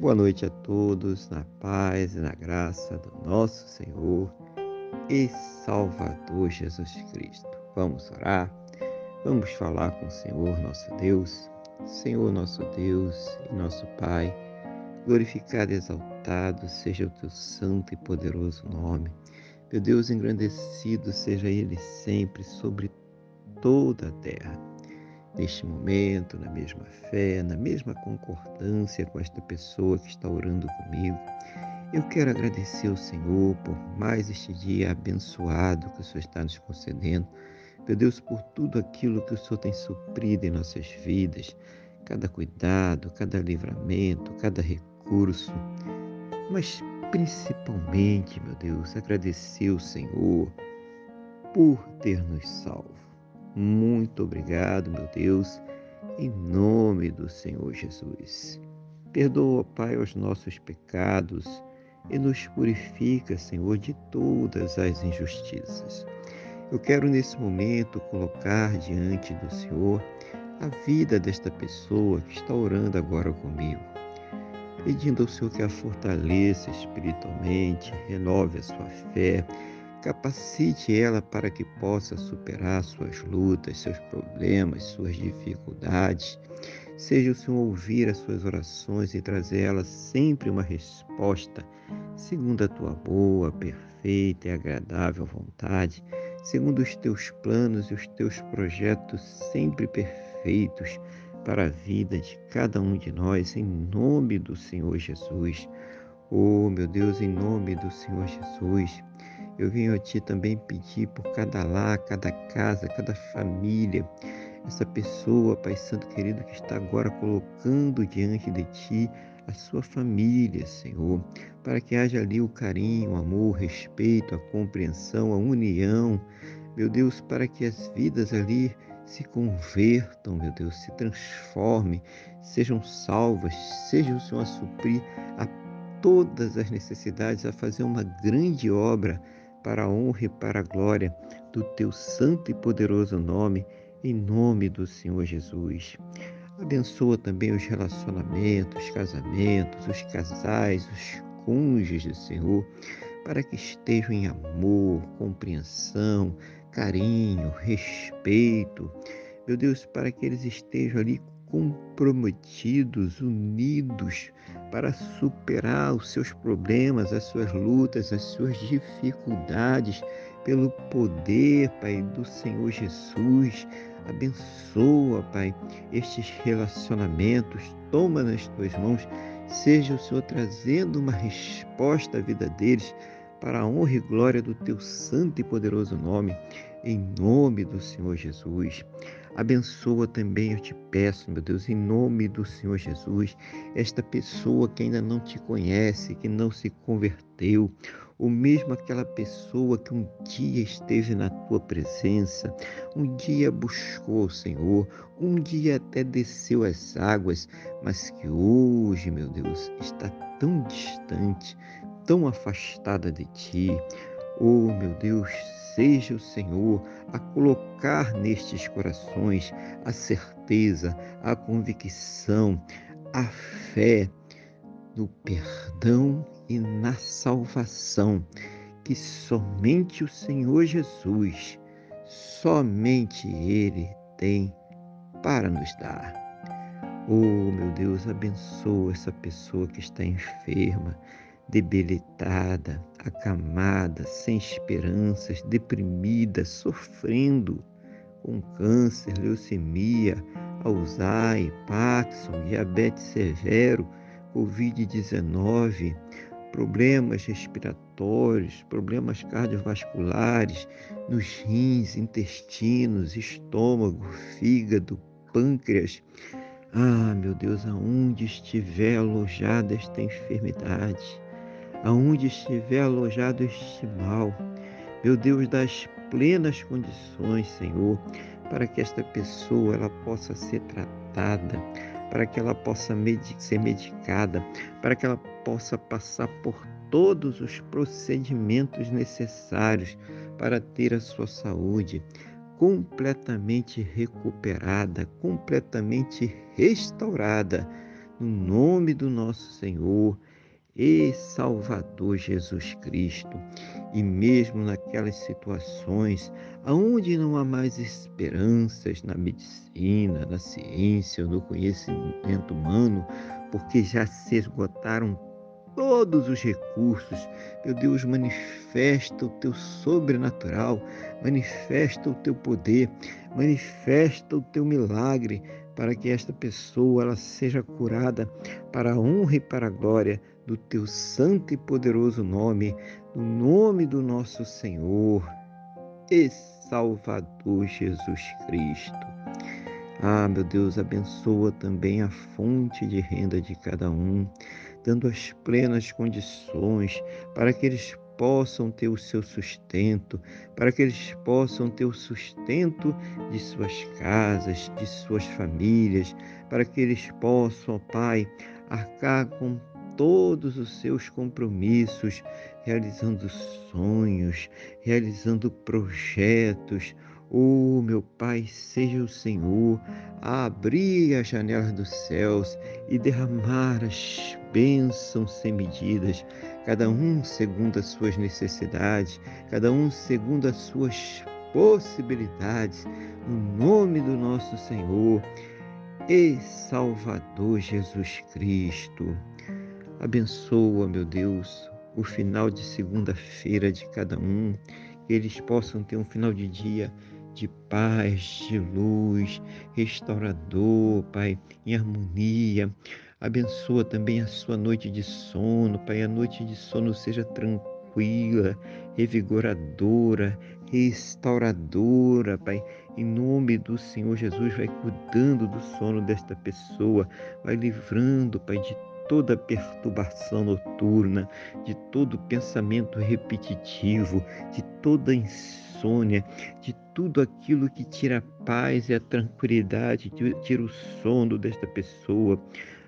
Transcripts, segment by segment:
Boa noite a todos, na paz e na graça do nosso Senhor e Salvador Jesus Cristo. Vamos orar, vamos falar com o Senhor nosso Deus. Senhor nosso Deus e nosso Pai, glorificado e exaltado seja o teu santo e poderoso nome. Meu Deus, engrandecido seja Ele sempre sobre toda a terra neste momento, na mesma fé, na mesma concordância com esta pessoa que está orando comigo. Eu quero agradecer ao Senhor por mais este dia abençoado que o Senhor está nos concedendo. Meu Deus, por tudo aquilo que o Senhor tem suprido em nossas vidas, cada cuidado, cada livramento, cada recurso. Mas principalmente, meu Deus, agradecer ao Senhor por ter nos salvo. Muito obrigado, meu Deus, em nome do Senhor Jesus. Perdoa, Pai, os nossos pecados e nos purifica, Senhor, de todas as injustiças. Eu quero nesse momento colocar diante do Senhor a vida desta pessoa que está orando agora comigo, pedindo ao Senhor que a fortaleça espiritualmente, renove a sua fé Capacite ela para que possa superar suas lutas, seus problemas, suas dificuldades. Seja o Senhor ouvir as suas orações e trazer elas sempre uma resposta, segundo a tua boa, perfeita e agradável vontade, segundo os teus planos e os teus projetos sempre perfeitos para a vida de cada um de nós, em nome do Senhor Jesus. Oh, meu Deus, em nome do Senhor Jesus. Eu venho a Ti também pedir por cada lar, cada casa, cada família, essa pessoa, Pai Santo querido, que está agora colocando diante de Ti a sua família, Senhor, para que haja ali o carinho, o amor, o respeito, a compreensão, a união, meu Deus, para que as vidas ali se convertam, meu Deus, se transformem, sejam salvas, seja o Senhor a suprir a todas as necessidades, a fazer uma grande obra para a honra e para a glória do teu santo e poderoso nome, em nome do Senhor Jesus. Abençoa também os relacionamentos, os casamentos, os casais, os cônjuges, Senhor, para que estejam em amor, compreensão, carinho, respeito. Meu Deus, para que eles estejam ali comprometidos, unidos para superar os seus problemas, as suas lutas, as suas dificuldades, pelo poder, Pai, do Senhor Jesus. Abençoa, Pai, estes relacionamentos, toma nas tuas mãos, seja o Senhor trazendo uma resposta à vida deles para a honra e glória do teu santo e poderoso nome, em nome do Senhor Jesus. Abençoa também, eu te peço, meu Deus, em nome do Senhor Jesus, esta pessoa que ainda não te conhece, que não se converteu, ou mesmo aquela pessoa que um dia esteve na tua presença, um dia buscou o Senhor, um dia até desceu as águas, mas que hoje, meu Deus, está tão distante, tão afastada de ti. Oh, meu Deus, seja o Senhor a colocar nestes corações a certeza, a convicção, a fé no perdão e na salvação que somente o Senhor Jesus, somente Ele tem para nos dar. Oh, meu Deus, abençoa essa pessoa que está enferma, debilitada, acamada, sem esperanças, deprimida, sofrendo com câncer, leucemia, Alzheimer, Parkinson, diabetes severo, Covid-19, problemas respiratórios, problemas cardiovasculares nos rins, intestinos, estômago, fígado, pâncreas. Ah, meu Deus, aonde estiver alojada esta enfermidade, aonde estiver alojado este mal. Meu Deus, das plenas condições, Senhor, para que esta pessoa ela possa ser tratada, para que ela possa ser medicada, para que ela possa passar por todos os procedimentos necessários para ter a sua saúde completamente recuperada, completamente restaurada no nome do nosso Senhor e Salvador Jesus Cristo. E mesmo naquelas situações aonde não há mais esperanças na medicina, na ciência, no conhecimento humano, porque já se esgotaram todos os recursos. Meu Deus, manifesta o teu sobrenatural, manifesta o teu poder, manifesta o teu milagre para que esta pessoa ela seja curada para a honra e para a glória do teu santo e poderoso nome, no nome do nosso Senhor e Salvador Jesus Cristo. Ah, meu Deus, abençoa também a fonte de renda de cada um, dando as plenas condições para que eles possam ter o seu sustento, para que eles possam ter o sustento de suas casas, de suas famílias, para que eles possam, ó Pai, arcar com todos os seus compromissos, realizando sonhos, realizando projetos. Oh, meu Pai, seja o Senhor a abrir as janelas dos céus e derramar as bênçãos sem medidas, cada um segundo as suas necessidades, cada um segundo as suas possibilidades, no nome do nosso Senhor e Salvador Jesus Cristo. Abençoa, meu Deus, o final de segunda-feira de cada um, que eles possam ter um final de dia de paz, de luz, restaurador, Pai, em harmonia. Abençoa também a sua noite de sono, Pai, a noite de sono seja tranquila, revigoradora, restauradora, Pai. Em nome do Senhor Jesus, vai cuidando do sono desta pessoa, vai livrando, Pai, de toda perturbação noturna, de todo pensamento repetitivo, de toda insônia, de tudo aquilo que tira a paz e a tranquilidade, tira o sono desta pessoa.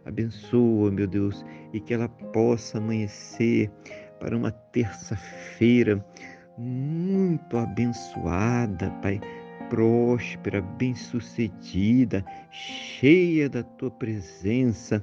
Abençoa, meu Deus, e que ela possa amanhecer para uma terça-feira muito abençoada, Pai, próspera, bem-sucedida, cheia da tua presença